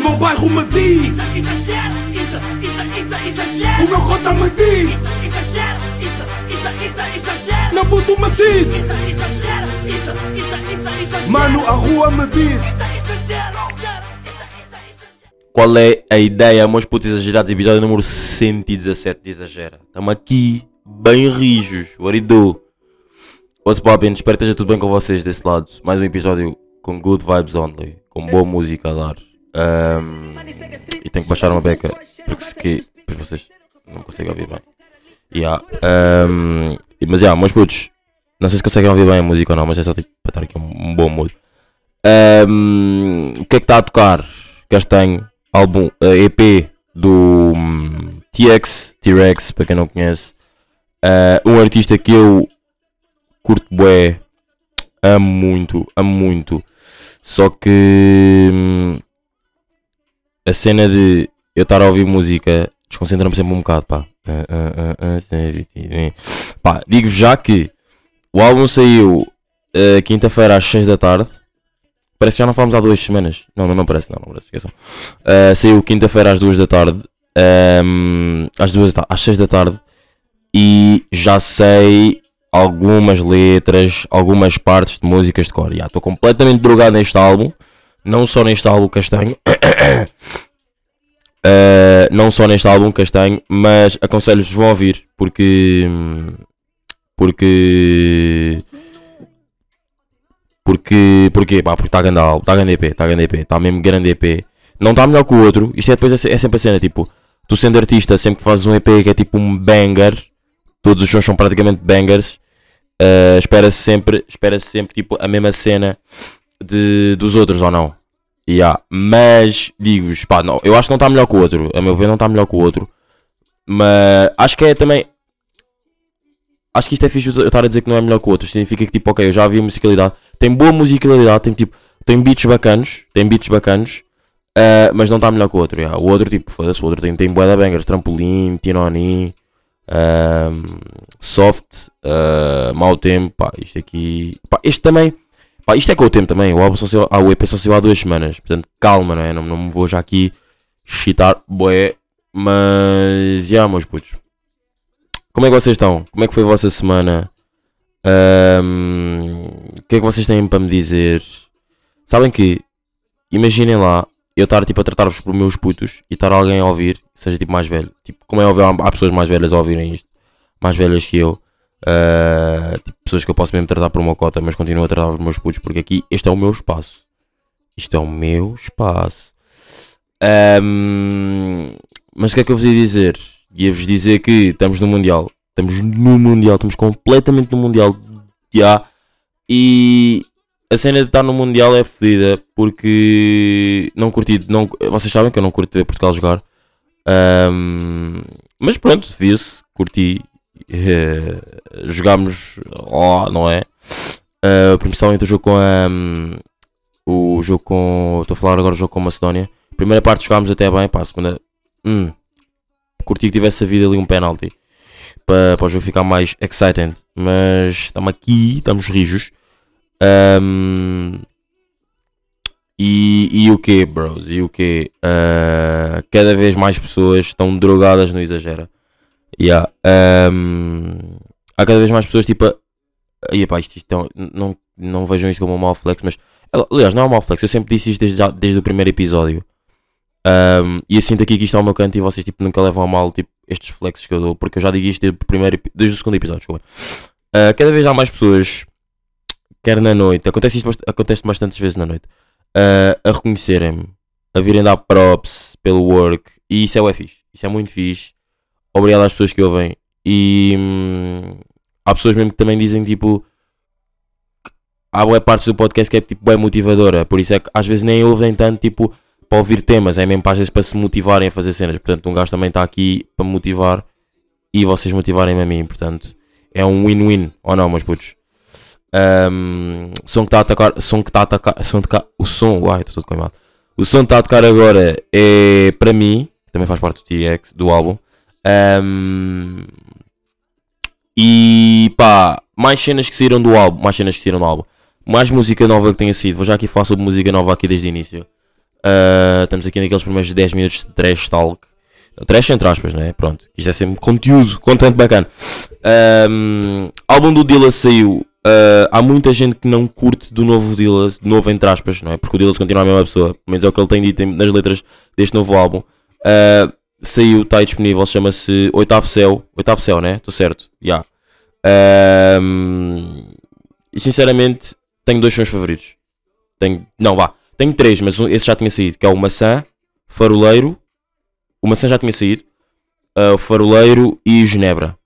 meu bairro me diz Isso, exagero, isso, isso, isso, exagero. O meu cota me diz Isso, exagero, isso, isso, isso, exagero. Meu puto me diz Isso, exagero, isso, isso, isso, exagero. Mano, a rua me diz Isso, exagero. Qual é a ideia, meus putos exagerados? Episódio número 117 de Exagera. Estamos aqui, bem rijos. What it do? What's poppin'? Espero que esteja tudo bem com vocês desse lado. Mais um episódio com good vibes only. Com boa música a dar. Ahm, e tenho que baixar uma beca. Porque se que. Pois vocês não conseguem ouvir bem. Yeah. e- mas yeah, meus putos. Não sei se conseguem ouvir bem a música ou não, mas é só tipo para estar aqui um, um bom mood. Ahm, o que é que está a tocar? Castanho, álbum eh, EP do hum, TX, T-Rex, para quem não conhece. Ah, um artista que eu curto bué, amo muito, amo muito. Só que hum, a cena de eu estar a ouvir música desconcentra-me sempre um bocado, pá. Ah, ah, ah, sim. Pá, digo-vos já que o álbum saiu eh, quinta-feira às 6 da tarde. Parece que já não falamos há duas semanas. Não, não, não parece, não, não parece, esqueçam. Uh, saiu quinta-feira às duas da tarde. um, às duas da ta- às seis da tarde. E já sei algumas letras, algumas partes de músicas de cor. Estou completamente drogado neste álbum. Não só neste álbum castanho. Uh, não só neste álbum castanho, mas aconselho-vos vão ouvir porque porque porque, porquê? Pá, porque está grande álbum, está grande EP, está grande EP, está mesmo grande EP. Não está melhor que o outro. Isto é depois é, se- sempre a cena, tipo, tu sendo artista, sempre que fazes um EP que é tipo um banger, todos os sons são praticamente bangers. uh, espera-se sempre, espera-se sempre tipo a mesma cena de, dos outros ou não. Yeah. Mas digo-vos, pá, não, eu acho que não está melhor que o outro. A meu ver, não está melhor que o outro. Mas acho que é também. Acho que isto é fixe eu estar a dizer que não é melhor que o outro. Significa que, tipo, ok, eu já vi a musicalidade. Tem boa musicalidade, tem tipo. Tem beats bacanos. Tem beats bacanos. ah, mas não está melhor que o outro. yeah. O outro, tipo, foda-se, o outro tem, tem bué da bangers. Trampolim, Tinoni. ahm, soft. ah, mau tempo. Pá, isto aqui. Pá, este também. Pá, isto é com o tempo também. O álbum só saiu, ah, o EP só saiu há duas semanas. Portanto, calma, não é? Não, não me vou já aqui chitar, boé. Mas, já, meus putos. Como é que vocês estão? Como é que foi a vossa semana? Ahm, o que é que vocês têm para me dizer? Sabem que, imaginem lá, eu estar tipo a tratar-vos por meus putos e estar alguém a ouvir, seja tipo mais velho. Tipo, como é óbvio, há pessoas mais velhas a ouvirem isto, mais velhas que eu. Ah, tipo, pessoas que eu posso mesmo tratar por uma cota, mas continuo a tratar os meus putos porque aqui este é o meu espaço. Isto é o meu espaço. Ahm, mas o que é que eu vos ia dizer? Ia-vos dizer que estamos no Mundial. Estamos no Mundial, estamos completamente no Mundial. Já. E a cena de estar no Mundial é fodida porque não curti. Não, vocês sabem que eu não curto ver Portugal jogar. Ahm, mas pronto, viu-se, curti. Eh, jogámos lá, não é? Uh, principalmente o jogo com a. o jogo com. Estou a falar agora do jogo com a Macedónia. Primeira parte jogámos até bem, pá, a segunda. Hum, curti que tivesse havido ali um penalty para, para o jogo ficar mais exciting. Mas estamos aqui, estamos rijos. Ahm, e, e o que, bros? E o que? cada vez mais pessoas estão drogadas no exagero. Yeah. ahm, há cada vez mais pessoas tipo. a- Aí, pá, isto, isto é um- não, não vejam isto como um mau flex, mas. Aliás, não é um mau flex, eu sempre disse isto desde, desde o primeiro episódio. Um, e eu sinto aqui que isto é o meu canto e vocês tipo, nunca levam a mal tipo, estes flexes que eu dou, porque eu já digo isto desde o, primeiro, desde o segundo episódio. Uh, cada vez há mais pessoas, quer na noite, acontece isto acontece bastantes vezes na noite, uh, a reconhecerem-me, a virem dar props pelo work, e isso é o fixe, isso é muito fixe. Obrigado às pessoas que ouvem. E hum, há pessoas mesmo que também dizem tipo. Há boas partes do podcast que é tipo bem motivadora, por isso é que às vezes nem ouvem tanto tipo para ouvir temas, é mesmo para, às vezes para se motivarem a fazer cenas. Portanto, um gajo também está aqui para me motivar e vocês motivarem-me a mim. Portanto, é um win-win, ou não, meus putos? Um, som que está a atacar, som que está a atacar, som de cá, o som, uai, estou todo queimado. O som que está a tocar agora é para mim, também faz parte do TX, do álbum. Um, e pá, mais cenas que saíram do álbum, mais cenas que saíram do álbum, mais música nova que tenha sido. Vou já aqui falar sobre música nova aqui desde o início. Ah, estamos aqui naqueles primeiros 10 minutos de trash talk. Trash entre aspas, né? Pronto. Isto é sempre conteúdo, conteúdo bacana. Ahm, álbum do Dilla saiu. Ah, há muita gente que não curte do novo Dilla, novo entre aspas, não é? Porque o Dilla continua a mesma pessoa. Pelo menos é o que ele tem dito nas letras deste novo álbum. Ah, saiu, está aí disponível, chama-se Oitavo Céu. Oitavo Céu, né? Estou certo. Já. Ahm, e sinceramente, tenho dois sons favoritos. Tenho, não, vá. Tenho três, mas um- esse já tinha saído, que é o Maçã, Faroleiro. O Maçã já tinha saído. ah, o Faroleiro e Genebra.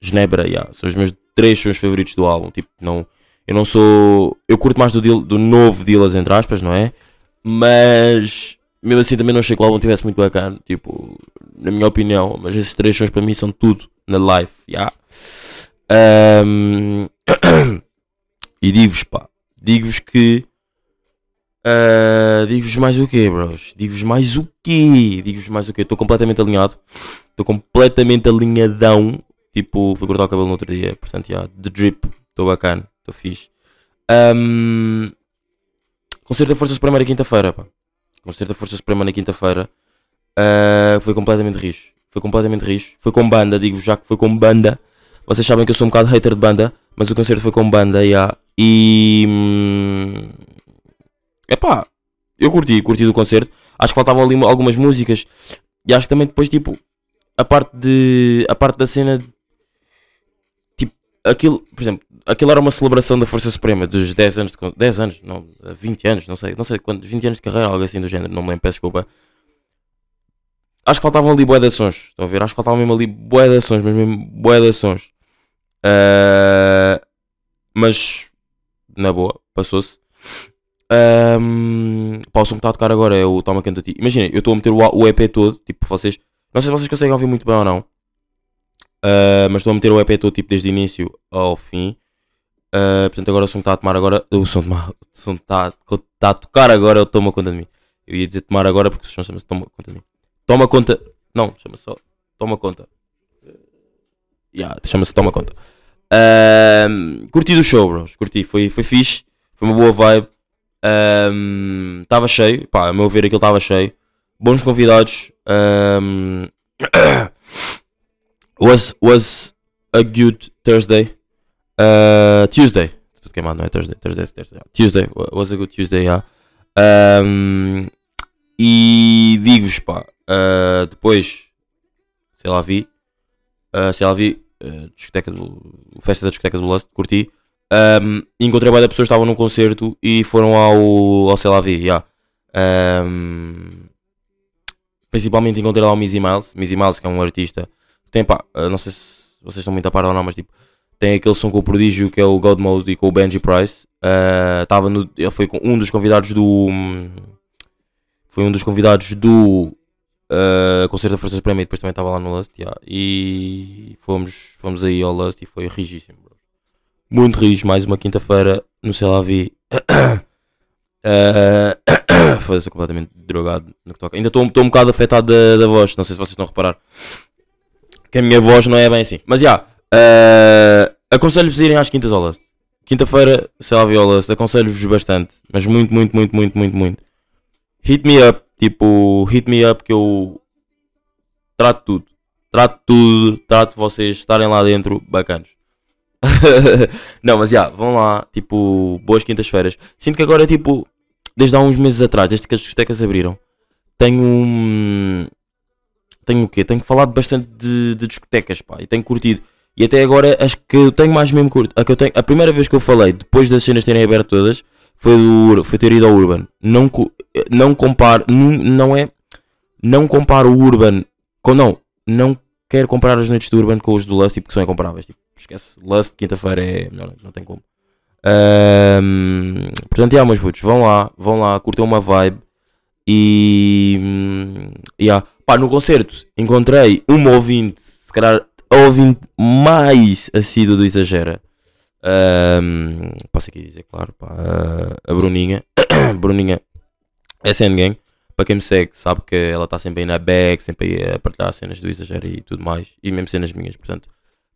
Genebra, yeah, são os meus três sons favoritos do álbum. Tipo, não, eu não sou. Eu curto mais do, Dil- do novo Dillas, entre aspas, não é? Mas mesmo assim também não achei que o álbum tivesse muito bacana. Tipo, na minha opinião. Mas esses três sons para mim são tudo na live. Yeah. Ahm, e digo-vos, pá, digo-vos que. ah, digo-vos mais o quê, bros? Digo-vos mais o quê? Digo-vos mais o quê? Estou completamente alinhado. Estou completamente alinhadão. Tipo, fui cortar o cabelo no outro dia. Portanto, já, de drip. Estou bacana. Estou fixe. Ahm, concerto da Força Suprema na quinta-feira, pá. Concerto da Força Suprema na quinta-feira. Ah, foi completamente rijo. Foi completamente rijo. Foi com banda, digo-vos já que foi com banda. Vocês sabem que eu sou um bocado hater de banda, mas o concerto foi com banda, já. E. hum, Epá, eu curti, curti do concerto. Acho que faltavam ali algumas músicas. E acho que também depois, tipo, a parte de. A parte da cena. Tipo, aquilo, por exemplo, aquilo era uma celebração da Força Suprema dos 10 anos de. con- 10 anos, não, 20 anos, não sei, não sei quanto, 20 anos de carreira, algo assim do género, não me lembro, peço desculpa. Acho que faltavam ali bué de ações, estão a ver? Acho que faltavam mesmo ali bué de ações, mas mesmo bué de ações. Ah, mas, na boa, passou-se. Um, pá, o som que está a tocar agora é o Toma Canta Ti. Imagina, eu estou a meter o, o EP todo, tipo, vocês. Não sei se vocês conseguem ouvir muito bem ou não. Ah, mas estou a meter o EP todo, tipo, desde o início ao fim. Ah, portanto, agora o som que está a tomar agora. O som, toma- o som está, está a tocar agora o Toma Conta de mim. Eu ia dizer tomar agora porque o som chama-se Toma Conta de mim. Toma conta. Não, chama-se só. Toma conta. Yeah, chama-se Toma Conta. Ahm, curti do show, bros. Curti. Foi, foi fixe. Foi uma boa vibe. Estava cheio. Pá, a meu ver aquilo estava cheio. Bons convidados. Ahm, was, was a good Thursday. Uh, Tuesday. Tudo queimado, não é Thursday. Thursday, Thursday. Tuesday. wa- Was a good Tuesday, yeah. Ahm, e digo-vos, pá. ah, depois, sei lá, vi. ah, sei lá, vi. ah, discoteca do, festa da discoteca do Lust, curti. Ahm, encontrei várias pessoas que estavam num concerto e foram ao, ao sei lá, vi. Yeah. Ahm, principalmente encontrei lá o Mizzy Miles. Mizzy Miles, que é um artista. Tem, pá, ah, não sei se vocês estão muito a par ou não, mas tipo, tem aquele som com o Prodígio que é o God Mode e com o Benji Price. Tava no, ele foi com um dos convidados do. hum, Foi um dos convidados do ah, Concerto da Força Suprema e depois também estava lá no Lust. yeah. E fomos, fomos aí ao Lust e foi rigíssimo. bro. Muito rijo, mais uma quinta-feira no Sei Lá Vi. Ah, Foda-se, completamente drogado no que toca. Ainda estou um bocado afetado da, da voz, não sei se vocês estão a reparar. Que a minha voz não é bem assim. Mas já, ah, aconselho-vos a irem às quintas ao Lust. Quinta-feira, sei lá, ao Lust, aconselho-vos bastante. Mas muito, muito, muito, muito, muito, muito. Hit me up, tipo, hit me up que eu trato tudo. Trato tudo, trato vocês estarem lá dentro, bacanos. não, mas já, vão lá, tipo, boas quintas-feiras. Sinto que agora, tipo, desde há uns meses atrás, desde que as discotecas abriram, tenho. Tenho o quê? Tenho falado bastante de, de discotecas, pá, e tenho curtido. E até agora, acho que eu tenho mais mesmo curto. A, que eu tenho, a primeira vez que eu falei, depois das cenas terem aberto todas, foi, do, foi ter ido ao Urban. Não, não comparo, não, não é. Não comparo o Urban com. Não, não quero comparar as noites do Urban com os do Lust, tipo, que são incomparáveis. Tipo, esquece, Lust, quinta-feira é melhor, não tem como. Ahm, portanto, yeah, meus putos, vão lá, vão lá, curtam uma vibe. E. hum, Yeah. Pá, no concerto encontrei uma ouvinte, se calhar ouvinte mais assídua do Exagera. Ahm, posso aqui dizer, claro, pá, a- Bruninha. Bruninha é Gang. Para quem me segue, sabe que ela está sempre aí na bag, sempre aí a partilhar cenas do Exagero e tudo mais. E mesmo cenas minhas, portanto.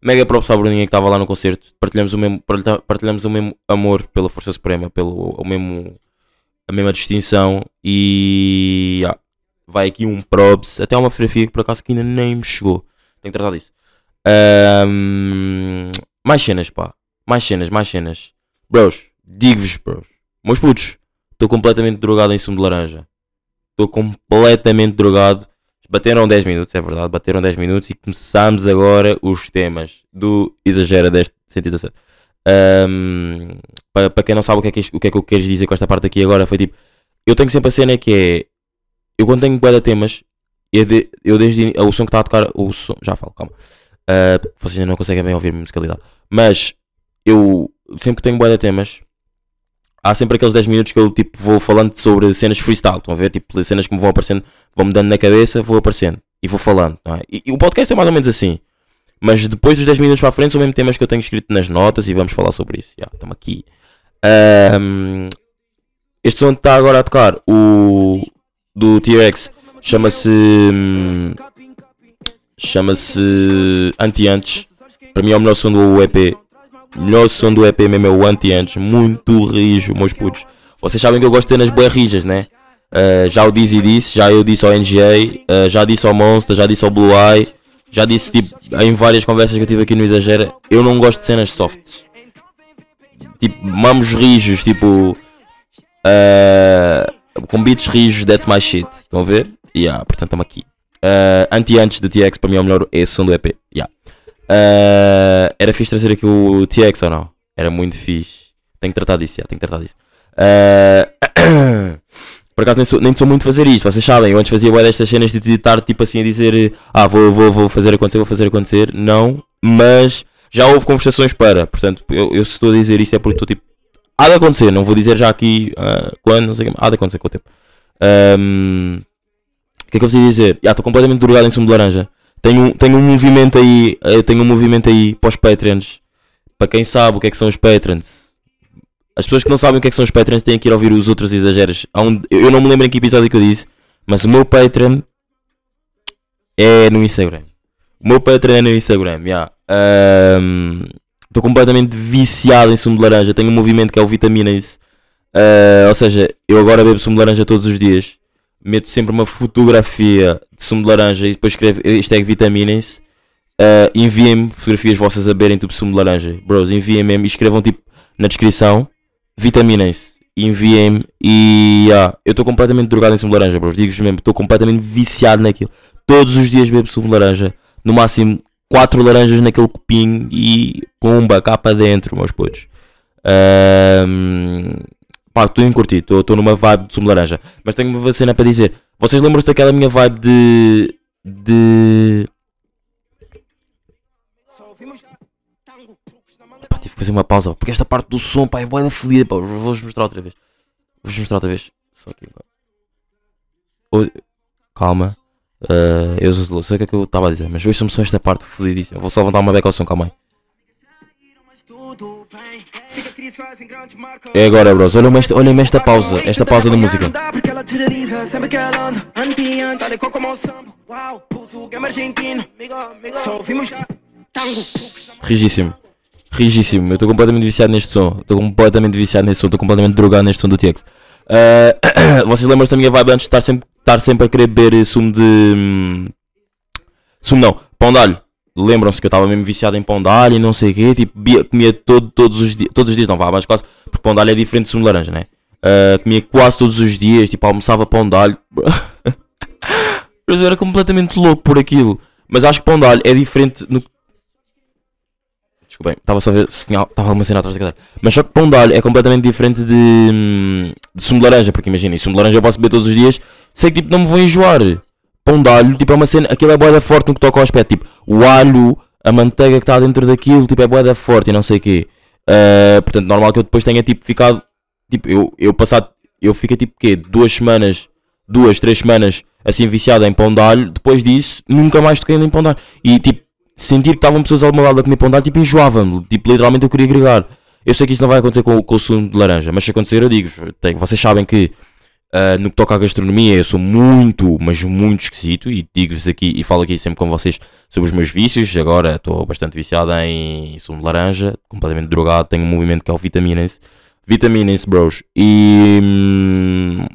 Mega props à Bruninha que estava lá no concerto. Partilhamos o mesmo, partilha- partilhamos o mesmo amor pela Força Suprema, pelo o mesmo, a mesma distinção e yeah, vai aqui um probs, até uma fotografia que por acaso que ainda nem me chegou. Tenho que tratar disso. Ahm, mais cenas, pá. Mais cenas, mais cenas. Bros, digo-vos, bros. Meus putos, estou completamente drogado em sumo de laranja. Estou completamente drogado. Bateram 10 minutos, é verdade, bateram 10 minutos e começamos agora os temas do Exagera deste 117. Ahm, para, quem não sabe o que, é que, o que é que eu quero dizer com esta parte aqui agora, foi tipo: eu tenho sempre a cena que é. Eu quando tenho de temas, eu, de- eu desde o som que está a tocar, o som, já falo, calma. Ah, vocês ainda não conseguem bem ouvir a musicalidade, mas eu sempre que tenho bué de temas, há sempre aqueles 10 minutos que eu tipo vou falando sobre cenas freestyle, estão a ver? Tipo, cenas que me vão aparecendo, vão-me dando na cabeça, vou aparecendo e vou falando, é? E, e o podcast é mais ou menos assim. Mas depois dos 10 minutos para a frente são mesmo temas que eu tenho escrito nas notas e vamos falar sobre isso. Estamos aqui. Ahm, este som que está agora a tocar, o do T-Rex, chama-se. hum, Chama-se Anti-Antes. Para mim é o melhor som do EP. Melhor som do EP mesmo é o Anti-Antes. Muito rijo, meus putos. Vocês sabem que eu gosto de cenas bem rijas, né? Ah, já o Dizzy disse, já eu disse ao NGA, ah, já disse ao Monster, já disse ao Blue Eye, já disse tipo em várias conversas que eu tive aqui no Exagera, eu não gosto de cenas softs. Tipo, mamos rijos, tipo. ah, com beats rijos, that's my shit. Estão a ver? Yeah, portanto estamos aqui. Ah, Anti-antes do TX, para mim é o melhor esse som do EP. Yeah. Ah, era fixe trazer aqui o TX ou não? Era muito fixe. Tenho que tratar disso, yeah, tenho que tratar disso. Ah, por acaso nem sou, nem sou muito fazer isto, vocês sabem, eu antes fazia bué destas cenas de estar tipo assim a dizer ah, vou, vou, vou fazer acontecer, vou fazer acontecer, não, mas já houve conversações para, portanto, eu, eu se estou a dizer isto é porque estou tipo, há de acontecer, não vou dizer já aqui ah, quando, não sei o que, há de acontecer com o tempo. Ahm, o que é que eu ia dizer? Já estou completamente drogado em sumo de laranja. Tenho, tenho um movimento aí, eh, tenho um movimento aí para os Patreons. Para quem sabe o que é que são os Patreons. As pessoas que não sabem o que é que são os Patreons têm que ir ouvir os outros exageros. Um- eu não me lembro em que episódio que eu disse, mas o meu Patreon é no Instagram. O meu Patreon é no Instagram, já. Ahm, Estou completamente viciado em sumo de laranja. Tenho um movimento que é o Vitaminas. Ah, ou seja, eu agora bebo sumo de laranja todos os dias. Meto sempre uma fotografia de sumo de laranja e depois escrevo hashtag Vitaminas. Uh, enviem-me fotografias vossas a beberem tipo sumo de laranja. Bros, enviem-me e escrevam tipo na descrição Vitaminas. Enviem-me e ah, eu estou completamente drogado em sumo de laranja, bros. Digo-vos mesmo, estou completamente viciado naquilo. Todos os dias bebo sumo de laranja. No máximo 4 laranjas naquele copinho e pumba, cá para dentro, meus putos. Ahm, pá, estou em curtir, estou numa vibe de sumo laranja. Mas tenho uma cena para dizer. Vocês lembram-se daquela minha vibe de. de. Pá, tive que fazer uma pausa, porque esta parte do som, pá, é boa da fodida, pá, vou-vos mostrar outra vez. Vou-vos mostrar outra vez. Só aqui, pá. Oi- Calma. Uh, eu sei o que é que eu estava a dizer, mas hoje só esta parte fodidíssima. Vou só levantar uma beca ao som, calma aí. É agora, bros. Olhem esta, olhem esta pausa, esta pausa da música. Rigíssimo. Rigíssimo. Eu estou completamente viciado neste som. Estou completamente viciado neste som. Estou completamente drogado neste som do TX. Ah, vocês lembram-se da minha vibe antes de estar sempre, estar sempre a querer beber sumo de. hum, Sumo não, pão de alho. Lembram-se que eu estava mesmo viciado em pão de alho e não sei o quê. Tipo, bia- comia todo, todos os dias. Todos os dias não, vá, mas quase. Porque pão de alho é diferente de sumo de laranja, né? Ah, comia quase todos os dias. Tipo, almoçava pão de alho. Mas eu era completamente louco por aquilo. Mas acho que pão de alho é diferente no Desculpem, estava só a ver se tinha estava uma cena atrás da cadeira. Mas só que pão de alho é completamente diferente de, hum, de sumo de laranja, porque imaginem, sumo de laranja eu posso beber todos os dias, sei que tipo não me vou enjoar. Pão de alho, tipo, é uma cena, aquilo é boeda forte no que toca ao aspecto, tipo, o alho, a manteiga que está dentro daquilo, tipo, é boeda forte e não sei o quê. Ah, portanto, normal que eu depois tenha tipo ficado, tipo, eu, eu passado, eu fiquei tipo, quê? Duas semanas, duas, três semanas assim viciado em pão de alho, depois disso, nunca mais toquei em pão de alho. E tipo, sentir que estavam pessoas ao meu lado a comer pão de alho, tipo, enjoava-me. Tipo, literalmente eu queria agregar. Eu sei que isso não vai acontecer com, com o sumo de laranja, mas se acontecer, eu digo, tem, vocês sabem que ah, no que toca à gastronomia eu sou muito, mas muito esquisito e digo-vos aqui e falo aqui sempre com vocês sobre os meus vícios. Agora estou bastante viciado em sumo de laranja, completamente drogado, tenho um movimento que é o Vitaminas. Vitaminem-se, bros. E. hum,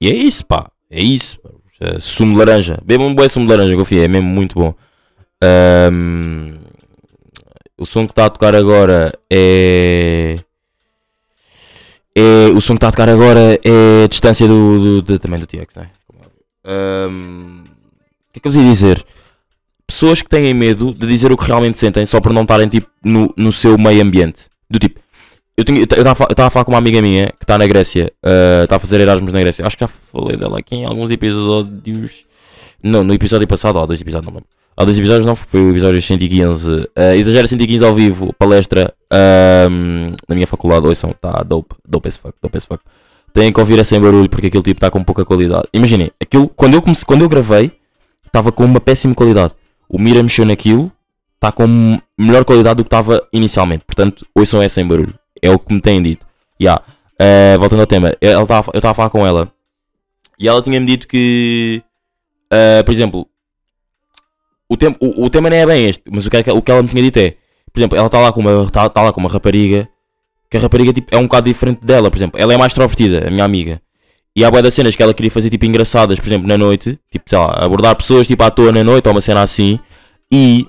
E é isso, pá. É isso. É, sumo de laranja. Bebam um bom sumo de laranja, confia. É mesmo muito bom. Ahm, o som que está a tocar agora é. É o som que está a tocar agora é a distância do, do- do- também do TX, não é? Ahm, o que é que eu vos ia dizer? Pessoas que têm medo de dizer o que realmente sentem só por não estarem tipo, no, no seu meio ambiente. Do tipo, eu estava a falar com uma amiga minha que está na Grécia, ah, está a fazer Erasmus na Grécia. Acho que já falei dela aqui em alguns episódios. Não, no episódio passado, há dois episódios, não lembro. Há dois episódios, não, foi o episódio 115. Uh, Exagera 115 ao vivo, palestra na minha faculdade. Ouçam, está dope, dope as fuck, dope as fuck. Têm que ouvir sem barulho porque aquele tipo está com pouca qualidade. Imaginem, aquilo, quando eu, comecei, quando eu gravei, estava com uma péssima qualidade. O Mira mexeu naquilo, está com melhor qualidade do que estava inicialmente. Portanto, ouçam é sem barulho. É o que me têm dito. Ya. Uh, voltando ao tema, eu estava a falar com ela e ela tinha-me dito que, uh, por exemplo, o, tem, o, o tema não é bem este, mas o que, é que- o que ela me tinha dito é, por exemplo, ela está lá, com uma- tá, tá lá com uma rapariga que a rapariga tipo, é um bocado diferente dela, por exemplo, ela é mais extrovertida, a minha amiga. E há boia das cenas que ela queria fazer tipo engraçadas, por exemplo, na noite, tipo, sei lá, abordar pessoas tipo à toa na noite ou uma cena assim. E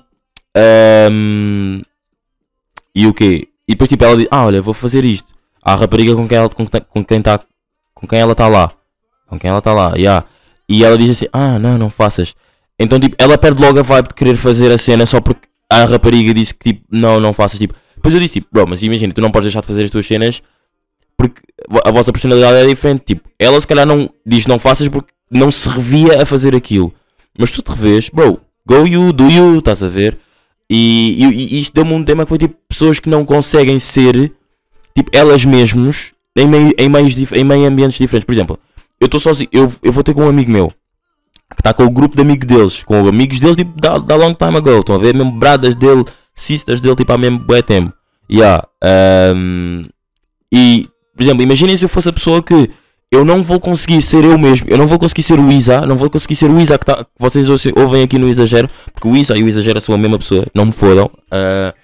ahm, e o quê? E depois tipo ela diz, ah olha, vou fazer isto. A rapariga com quem ela com, com quem tá com quem ela está lá. Com quem ela está lá, yeah. E ela diz assim, ah não, não faças. Então tipo, ela perde logo a vibe de querer fazer a cena só porque a rapariga disse que tipo, não, não faças. Tipo, depois eu disse tipo, bro, mas imagina, tu não podes deixar de fazer as tuas cenas porque a vossa personalidade é diferente. Tipo, ela se calhar não diz não faças porque não se revia a fazer aquilo. Mas tu te revês, bro, go you, do you, estás a ver? E, e- e isto deu-me um tema que foi tipo pessoas que não conseguem ser tipo elas mesmas em meio, em meios em meio ambientes diferentes. Por exemplo, eu estou sozinho, eu, eu vou ter com um amigo meu que está com o grupo de amigos deles, com amigos deles tipo da, da long time ago. Estão a ver mesmo bradas dele, sisters dele, tipo há mesmo bué tempo. Yeah, um, e, por exemplo, imaginem se eu fosse a pessoa que eu não vou conseguir ser eu mesmo, eu não vou conseguir ser o Isa, não vou conseguir ser o Isa que, tá, que vocês ouvem aqui no Exagero, porque o Isa e o Exagero são a mesma pessoa, não me fodam. Ah,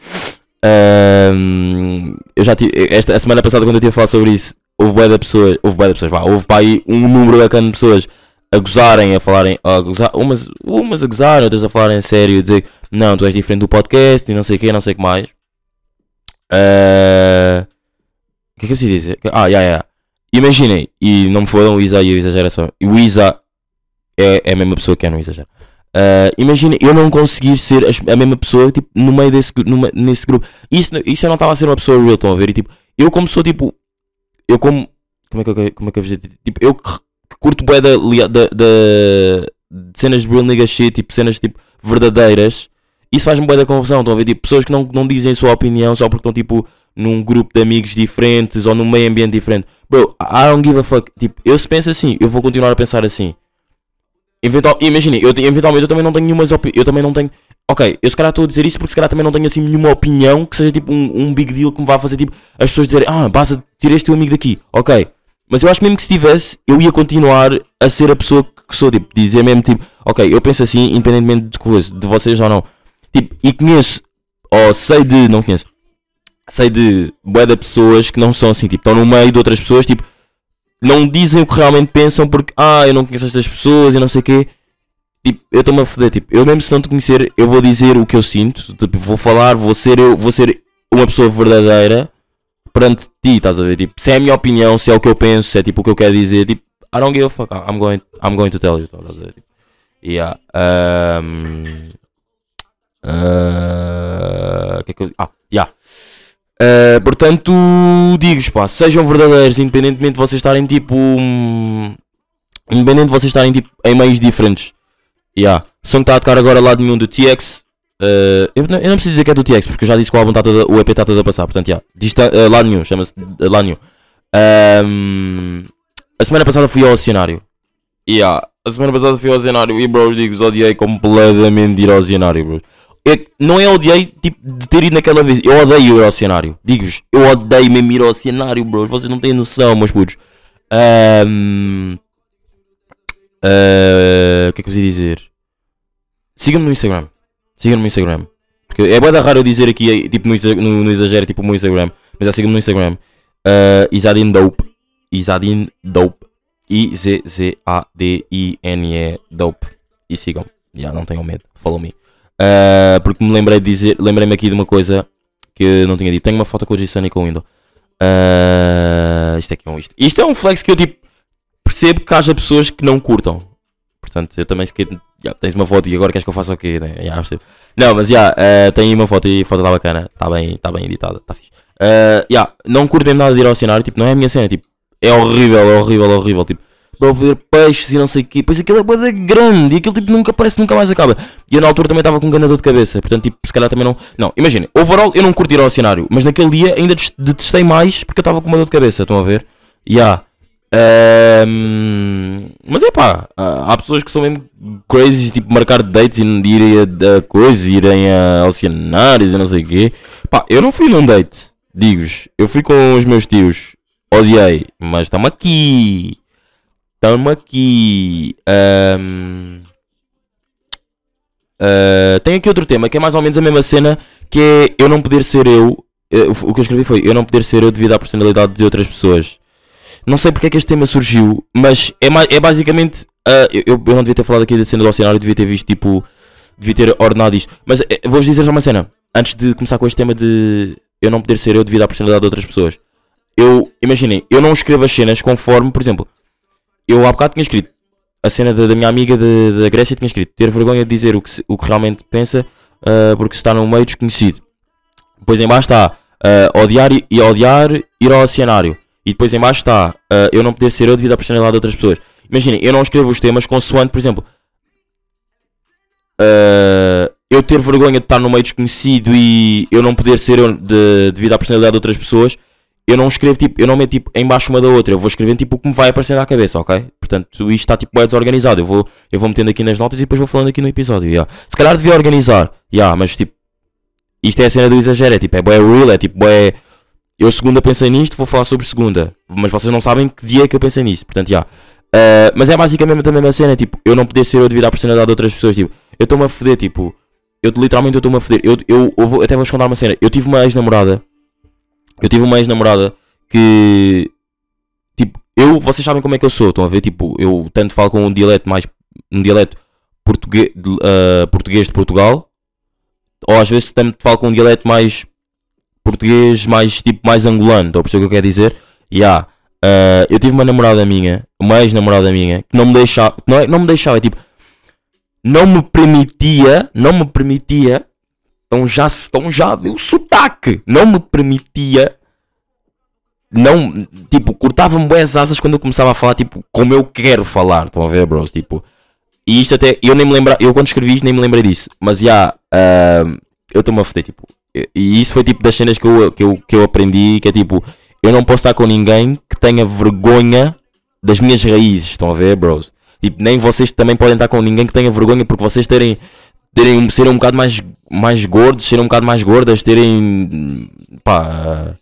ahm, eu já tive, esta, a semana passada, quando eu tive a falar sobre isso, houve bué de pessoas, houve bué de pessoas, vá, houve para aí um número bacana de pessoas a gozarem, a falarem, a gozar, umas, umas a gozarem, outras a falarem sério, a dizer não, tu és diferente do podcast e não sei o que, não sei o que mais. Ah, o que é que eu sei dizer? Ah, já, já. Imaginem, e não me fodam o Isa e a exageração. E o Isa é, é a mesma pessoa que é no exagero. Ah, Imaginem eu não conseguir ser a mesma pessoa tipo, no meio desse, numa- nesse grupo. Isso, não- isso eu não estava a ser uma pessoa real, estão a ver? E, tipo, eu como sou tipo. Eu como. Como é que eu, como é que eu vos dizer? Tipo, eu curto bué da, da, da- de cenas de real nigga shit, tipo, cenas tipo verdadeiras. Isso faz-me bué da confusão, estão a ver? Tipo, pessoas que não, não dizem a sua opinião só porque estão tipo num grupo de amigos diferentes ou num meio ambiente diferente. Bro, I don't give a fuck. Tipo, eu se penso assim, eu vou continuar a pensar assim. Eventual, imaginem, eu, te- eventualmente eu também não tenho nenhuma. Eu também não tenho. Ok, eu se calhar estou a dizer isso porque se calhar também não tenho assim nenhuma opinião que seja tipo um, um big deal que me vá fazer tipo as pessoas dizerem Ah, basta tirar este teu amigo daqui. Ok. Mas eu acho mesmo que se tivesse, eu ia continuar a ser a pessoa que sou. Tipo, dizer mesmo tipo, ok, eu penso assim, independentemente de coisa, de vocês ou não. Tipo, e conheço, ou sei de. Não conheço. Sei de bué de pessoas que não são assim, tipo, estão no meio de outras pessoas, tipo, não dizem o que realmente pensam porque, ah, eu não conheço estas pessoas e não sei o quê. Tipo, eu estou-me a foder, tipo, eu mesmo se não te conhecer, eu vou dizer o que eu sinto, tipo, vou falar, vou ser eu, vou ser uma pessoa verdadeira perante ti, estás a ver? Tipo, se é a minha opinião, se é o que eu penso, se é tipo o que eu quero dizer, tipo, I don't give a fuck, I'm going, I'm going to tell you, estás a ver? Tipo, yeah, um, uh, que é que eu, ah, yeah. Uh, portanto, digo-vos, pá, sejam verdadeiros, independentemente de vocês estarem tipo. hum, Independente de vocês estarem tipo em meios diferentes. Yeah. Som que está a tocar agora lá de nenhum do TX. Uh, eu, não, eu não preciso dizer que é do TX, porque eu já disse que o álbum está todo, o EP está todo a passar. Portanto, yeah. Diz tá, uh, lá nenhum, chama-se uh, lá nenhum. Um, a semana passada fui ao oceanário. Yeah. A semana passada fui ao oceanário e bro, digo-vos, odiei completamente ir ao oceanário, bro. Eu, não é odiei tipo, de ter ido naquela vez, eu odeio ir ao oceanário. Digo-vos, eu odeio mesmo ir ao oceanário, bro. Vocês não têm noção, meus putos. Um, Uh, O que é que eu vos ia dizer? Sigam-me no Instagram. Sigam-me no Instagram. Porque é bem raro eu dizer aqui, tipo, no, no, exagero, tipo, o meu Instagram. Mas já sigam-me no Instagram. Uh, Isadine Dope. Isadine Dope. I-Z-Z-A-D-I-N-E Dope. E sigam. Já, não tenham medo. Follow me. Uh, porque me lembrei de dizer. Lembrei-me aqui de uma coisa que eu não tinha dito. Tenho uma foto com o G-Sunny com o Windows. Uh, isto, é que é um, isto, isto é um flex que eu tipo percebo que haja pessoas que não curtam. Portanto, eu também se já, tens uma foto e agora queres que eu faça o quê? Né? Percebo. não, mas já, uh, tenho uma foto e a foto está bacana, está bem, tá bem editada, está fixe. Uh, já, não curto mesmo nada de ir ao cenário, tipo, não é a minha cena, tipo, é horrível, é horrível, é horrível, tipo, para ver peixes e não sei o quê, pois aquilo é grande e aquilo tipo nunca parece nunca mais acaba. E eu na altura também estava com um ganador de cabeça, portanto, tipo, se calhar também não. Não, imagina, overall eu não curto ir ao cenário, mas naquele dia ainda detestei mais porque eu estava com uma dor de cabeça, estão a ver? Já. Ahm, mas é pá, há pessoas que são mesmo crazy, tipo marcar dates e irem a, a coisas, irem a, ao e não sei o quê. Pá, eu não fui num date, digo-vos. Eu fui com os meus tios, odiei, mas estamos aqui. Estamos aqui. Ahm, ah, tem aqui outro tema que é mais ou menos a mesma cena, que é eu não poder ser eu. eh, O que eu escrevi foi eu não poder ser eu devido à personalidade de outras pessoas. Não sei porque é que este tema surgiu, mas é, é basicamente. ah, eu, eu não devia ter falado aqui da cena do cenário, devia ter visto tipo. Devia ter ordenado isto. Mas eh, vou-vos dizer só uma cena. Antes de começar com este tema de eu não poder ser eu devido à personalidade de outras pessoas. Eu, imaginem, eu não escrevo as cenas conforme, por exemplo, eu há bocado tinha escrito a cena da, minha amiga da Grécia tinha escrito ter vergonha de dizer o que, se- o que realmente pensa ah, porque se está num meio desconhecido. Depois em baixo está ah, odiar e odiar ir ao cenário. E depois em baixo está ah, eu não poder ser eu devido à personalidade de outras pessoas. Imaginem, eu não escrevo os temas consoante, por exemplo, ah, eu ter vergonha de estar no meio desconhecido e eu não poder ser eu de- devido à personalidade de outras pessoas. Eu não escrevo tipo, eu não meto tipo em baixo uma da outra, eu vou escrevendo tipo o que me vai aparecendo à cabeça, ok? Portanto, isto está tipo bem desorganizado. Eu vou, eu vou metendo aqui nas notas e depois vou falando aqui no episódio. yeah. Se calhar devia organizar, yeah, mas tipo, isto é a cena do exagero, é tipo, é bué real, é tipo, bué. Eu segunda pensei nisto, vou falar sobre segunda, mas vocês não sabem que dia é que eu pensei nisso, portanto, já. Ah, mas é basicamente a mesma cena, tipo, eu não poder ser eu devido à personalidade de outras pessoas, tipo, eu estou-me a foder, tipo, eu literalmente estou-me a foder. Eu, eu, eu vou, até vou contar uma cena, eu tive uma ex-namorada, eu tive uma ex-namorada que, tipo, eu, vocês sabem como é que eu sou, estão a ver, tipo, eu tanto falo com um dialeto mais, um dialeto português, de, ah, português de Portugal, ou às vezes também falo com um dialeto mais português, mais tipo, mais angolano, estão a perceber o que eu quero dizer? E há, ah, eu tive uma namorada minha, uma ex-namorada minha, que não me deixava, não, é, não me deixava, é tipo, não me permitia, não me permitia, então já, então já deu sotaque, não me permitia, não, tipo, cortava-me bem as asas quando eu começava a falar, tipo, como eu quero falar, estão a ver, bros, tipo, e isto até, eu nem me lembro, eu quando escrevi isto nem me lembrei disso, mas já, ah, eu estou-me a foder, tipo, e- isso foi tipo das cenas que eu, que, eu, que eu aprendi, que é tipo, eu não posso estar com ninguém que tenha vergonha das minhas raízes, estão a ver, bros? Tipo, nem vocês também podem estar com ninguém que tenha vergonha porque vocês terem, terem serem um bocado mais, mais gordos, serem um bocado mais gordas, terem, pá,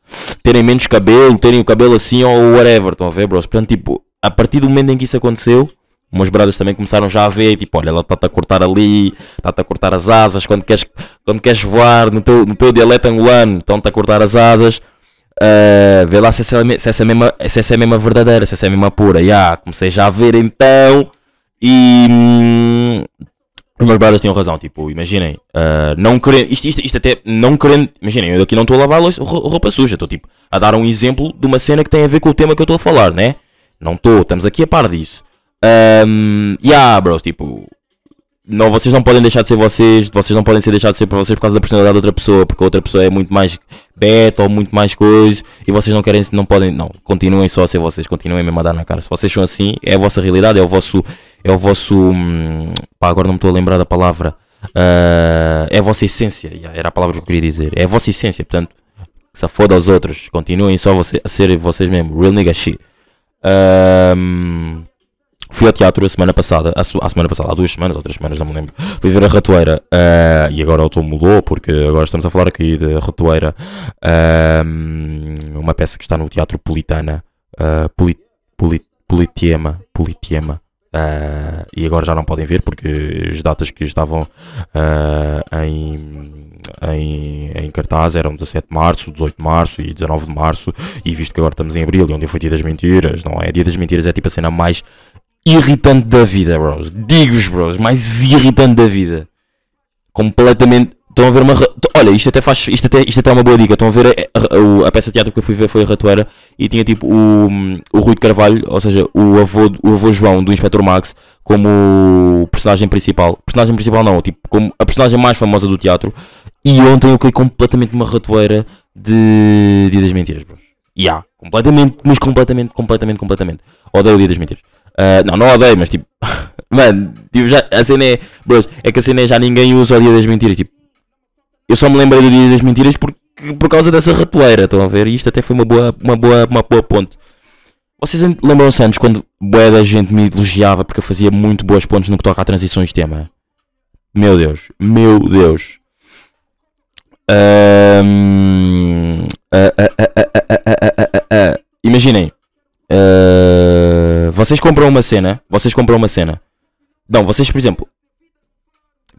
terem menos cabelo, terem o cabelo assim ou whatever, estão a ver, bros? Portanto, tipo, a partir do momento em que isso aconteceu, umas bradas também começaram já a ver, tipo, olha, ela está-te a cortar ali, está-te a cortar as asas, quando queres, quando queres voar no teu, no teu dialeto angolano, estão-te a cortar as asas, ah, vê lá se essa, é se essa é mesma, se essa é a verdadeira, se essa é a pura, já, comecei já a ver então, e... hum, os meus brothers tinham razão, tipo, imaginem, ah, não querendo, isto, isto, isto até, não querendo, imaginem, eu aqui não estou a lavar roupa suja, estou tipo, a dar um exemplo de uma cena que tem a ver com o tema que eu estou a falar, né? Não estou, estamos aqui a par disso. Um, yeah, bros, tipo, não, vocês não podem deixar de ser vocês, vocês não podem ser deixados de ser para vocês por causa da personalidade da outra pessoa, porque a outra pessoa é muito mais beta ou muito mais coisa e vocês não querem, não podem, não, continuem só a ser vocês, continuem mesmo a dar na cara. Se vocês são assim, é a vossa realidade, é o vosso, é o vosso, hum, pá, agora não me estou a lembrar da palavra, Ah, é a vossa essência, era a palavra que eu queria dizer, é a vossa essência, portanto, se foda aos outros, continuem só a ser vocês mesmo, real nigga shit. Um, Fui ao teatro a semana passada, a, a semana passada, há duas semanas ou três semanas, não me lembro. Fui ver a Ratoeira ah, e agora o tom mudou porque agora estamos a falar aqui de Ratoeira, ahm, uma peça que está no Teatro Politana, ah, Poli, Poli, Politema, Politema. ah, e agora já não podem ver porque as datas que estavam ah, em em, em cartaz eram 17 de março, 18 de março e 19 de março. E visto que agora estamos em abril e ontem foi dia das mentiras, não é? Dia das mentiras é tipo a cena mais irritante da vida, bros. Digo-vos, bros, mais irritante da vida. Completamente. Estão a ver uma. Olha, isto até faz. Isto até, isto até é uma boa dica. Estão a ver a, a- a peça de teatro que eu fui ver foi a Ratoeira e tinha tipo o, o Rui de Carvalho, ou seja, o avô, o avô João do Inspector Max, como personagem principal. Personagem principal não, tipo, como a personagem mais famosa do teatro. E ontem eu caí completamente numa ratoeira de Dia das Mentiras, bros. Ya, completamente, mas completamente, completamente, completamente. Odeio o Dia das Mentiras. Ah, não, não odeio, mas tipo, mano, tipo, já, a cena é, é que a cena é já ninguém usa o Dia das Mentiras, tipo, eu só me lembrei do Dia das Mentiras porque, por causa dessa ratoeira, estão a ver? E isto até foi uma boa, uma boa, uma boa ponte. Vocês lembram-se antes quando boa da gente me elogiava porque eu fazia muito boas pontes no que toca a transições de tema? Meu Deus, meu Deus. Ahm, ah, eh, vocês compram uma cena. Vocês compram uma cena. Não, vocês, por exemplo,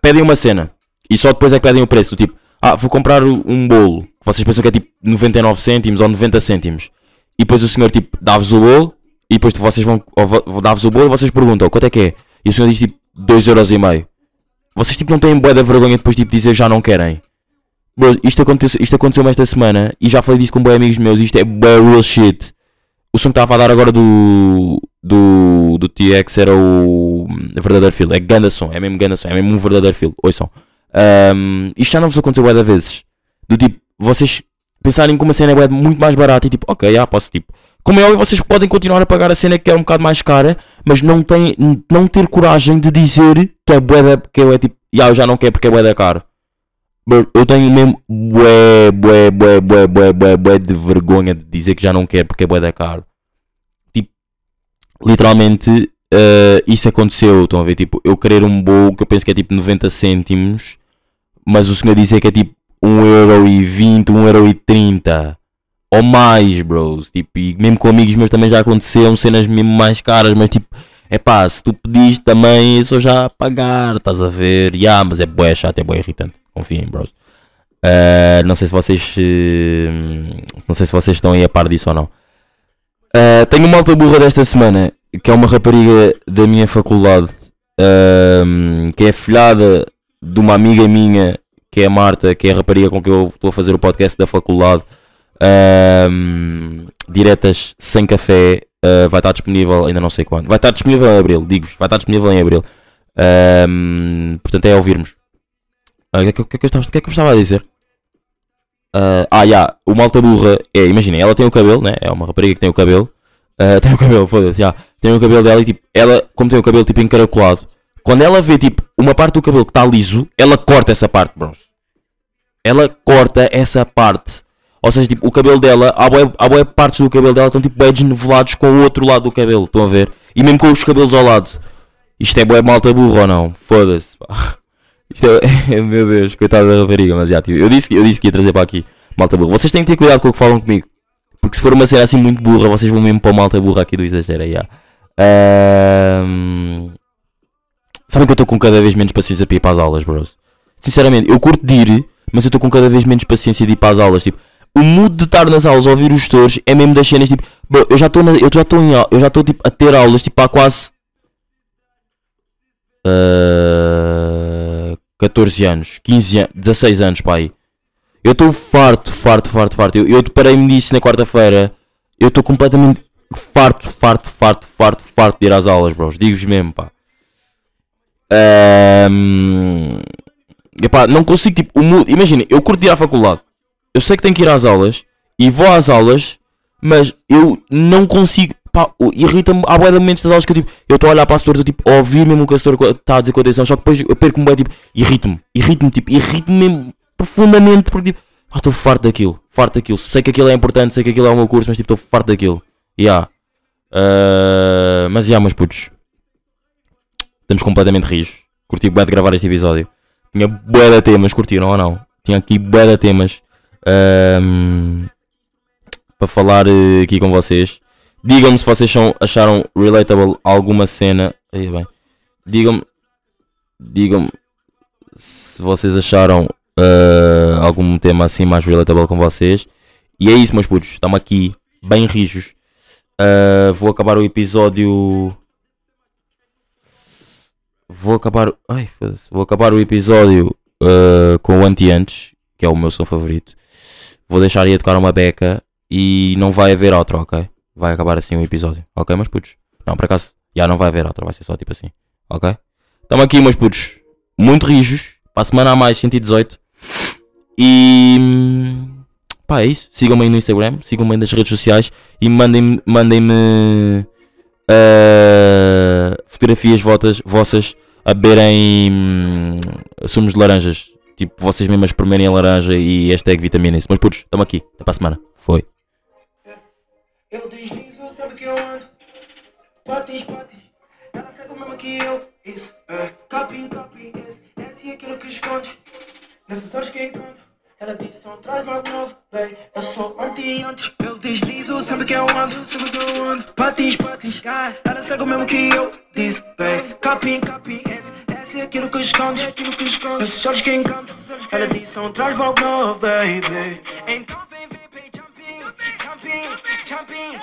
pedem uma cena e só depois é que pedem o preço. Do tipo, ah, vou comprar um bolo. Vocês pensam que é tipo 99 cêntimos ou 90 cêntimos. E depois o senhor tipo dá-vos o bolo e depois vocês vão. dá-vos o bolo e vocês perguntam quanto é que é. E o senhor diz tipo 2,5€. Vocês tipo não têm boa da vergonha depois tipo dizer já não querem. Bro, isto aconteceu, isto aconteceu esta semana e já falei disso com boi amigos meus. Isto é bullshit. O som que estava a dar agora do do, do TX era o verdadeiro feel. É ganda é mesmo ganda é mesmo um verdadeiro feel. Ouçam. Ahm, isto já não vos aconteceu bué vezes. Do tipo, vocês pensarem que uma cena é muito mais barata e tipo, ok, já posso tipo. Como é óbvio, vocês podem continuar a pagar a cena que é um bocado mais cara, mas não, tem, não ter coragem de dizer que é bué que é tipo, já, eu já não quero porque é bué caro. Eu tenho mesmo bué, bué, bué, bué, bué, bué, bué de vergonha de dizer que já não quero porque é bué caro. Literalmente, eh, isso aconteceu, estão a ver, tipo, eu querer um bolo que eu penso que é tipo 90 cêntimos, mas o senhor dizer que é tipo 1,20€, 1,30€ ou mais, bros. Tipo, e mesmo com amigos meus também já aconteceram cenas mesmo mais caras, mas tipo, é pá, se tu pediste também, sou já a pagar, estás a ver? Ya, mas é bué chato, é bué irritante. Confiem, bros. Ah, não sei se vocês. eh, não sei se vocês estão aí a par disso ou não. Ah, tenho uma alta burra desta semana, que é uma rapariga da minha faculdade, ahm, que é filhada de uma amiga minha, que é a Marta, que é a rapariga com que eu estou a fazer o podcast da faculdade. Ahm, diretas sem café, ah, vai estar disponível, ainda não sei quando. Vai estar disponível em abril, digo-vos, vai estar disponível em abril. Ahm, portanto, é ouvirmos. Ah, O que, é que, que é que eu estava- é que eu estava a dizer? Ah, ah, já, o malta burra é, imaginem, ela tem o cabelo, né? É uma rapariga que tem o cabelo. Ah, tem o cabelo, foda-se, já. Tem o cabelo dela e tipo, ela, como tem o cabelo tipo encaracolado, quando ela vê tipo uma parte do cabelo que está liso, ela corta essa parte, bros. Ela corta essa parte. Ou seja, tipo, o cabelo dela, há bué partes do cabelo dela estão tipo bem desnivelados com o outro lado do cabelo, estão a ver? E mesmo com os cabelos ao lado. Isto é bué malta burra ou não? Foda-se, pá. Isto é, meu Deus, coitada da rapariga, mas já, tipo, eu disse, que- eu disse que ia trazer para aqui malta burra. Vocês têm que ter cuidado com o que falam comigo. Porque se for uma cena assim muito burra, vocês vão mesmo para o malta burra aqui do exagero, já. Ahm, Sabem que eu estou com cada vez menos paciência para ir para as aulas, bros. Sinceramente, eu curto de ir, mas eu estou com cada vez menos paciência de ir para as aulas. Tipo, o mood de estar nas aulas ouvir os tutores é mesmo das cenas tipo, bro, eu já estou eu já estou em eu já estou tipo a ter aulas tipo há quase ah, 14 anos, 15 anos, 16 anos, pai. Eu estou farto, farto, farto, farto. Eu, eu parei-me disso na quarta-feira. Eu estou completamente farto, farto, farto, farto, farto de ir às aulas, bros. Digo-vos mesmo, pá. Ahm, epá, não consigo, tipo, mood- imagina, eu curto ir à faculdade. Eu sei que tenho que ir às aulas e vou às aulas, mas eu não consigo. Pá, irrita-me. Há bué momentos das aulas que eu tipo, eu estou a olhar para a setora, estou tipo, a ouvir mesmo o que a setora está a dizer com atenção, só que depois eu perco-me bué, tipo, irrito-me, irrito-me, tipo, irrito-me mesmo profundamente porque tipo, ah, estou farto daquilo, farto daquilo. Sei que aquilo é importante, sei que aquilo é o meu curso, mas tipo, estou farto daquilo. Yeah. Ah, mas yeah, meus putos. Estamos completamente rios. Curti bué de gravar este episódio. Tinha bué de temas, curtiram ou não? Tinha aqui bué de temas ahm, para falar eh, aqui com vocês. Digam-me se vocês acharam relatable alguma cena. Aí bem. Digam-me. Digam-me se vocês acharam uh, algum tema assim mais relatable com vocês. E é isso, meus putos. Estamos aqui, bem rijos. Uh, vou acabar o episódio. Vou acabar. Ai. Vou acabar o episódio uh, com o Anti-Antes, que é o meu som favorito. Vou deixar aí a tocar uma beca e não vai haver outro, ok? Vai acabar assim o episódio, ok, meus putos? Não, por acaso, já não vai haver outro, vai ser só tipo assim, ok? Estamos aqui, meus putos, muito rijos. Para a semana a mais, 118. E. hum, Pá, é isso. Sigam-me aí no Instagram, sigam-me aí nas redes sociais e mandem-me mandem uh, fotografias votas, vossas a beberem hum, sumos de laranjas. Tipo, vocês mesmas espremerem a laranja e hashtag vitamina Mas putos, estamos aqui. Até para a semana. Foi. Eu deslizo, sabe que eu ando. Patis, patis. Ela segue o mesmo que eu. Isso é capim, capim. Esse, esse é aquilo que escondes. Nessas horas que encontro. Ela diz, não traz mais novo, bem. Eu sou anti-antes. Eu deslizo, sabe que eu ando. Sabe que eu ando. Patis, patis. Ela segue o mesmo que eu. Diz, bem. Capim, capim. Esse, esse é aquilo que escondes. Aquilo que escondes. Nessas horas que encontro. Ela diz, não traz mais novo, baby. Então vem, vem, jumping, jumping,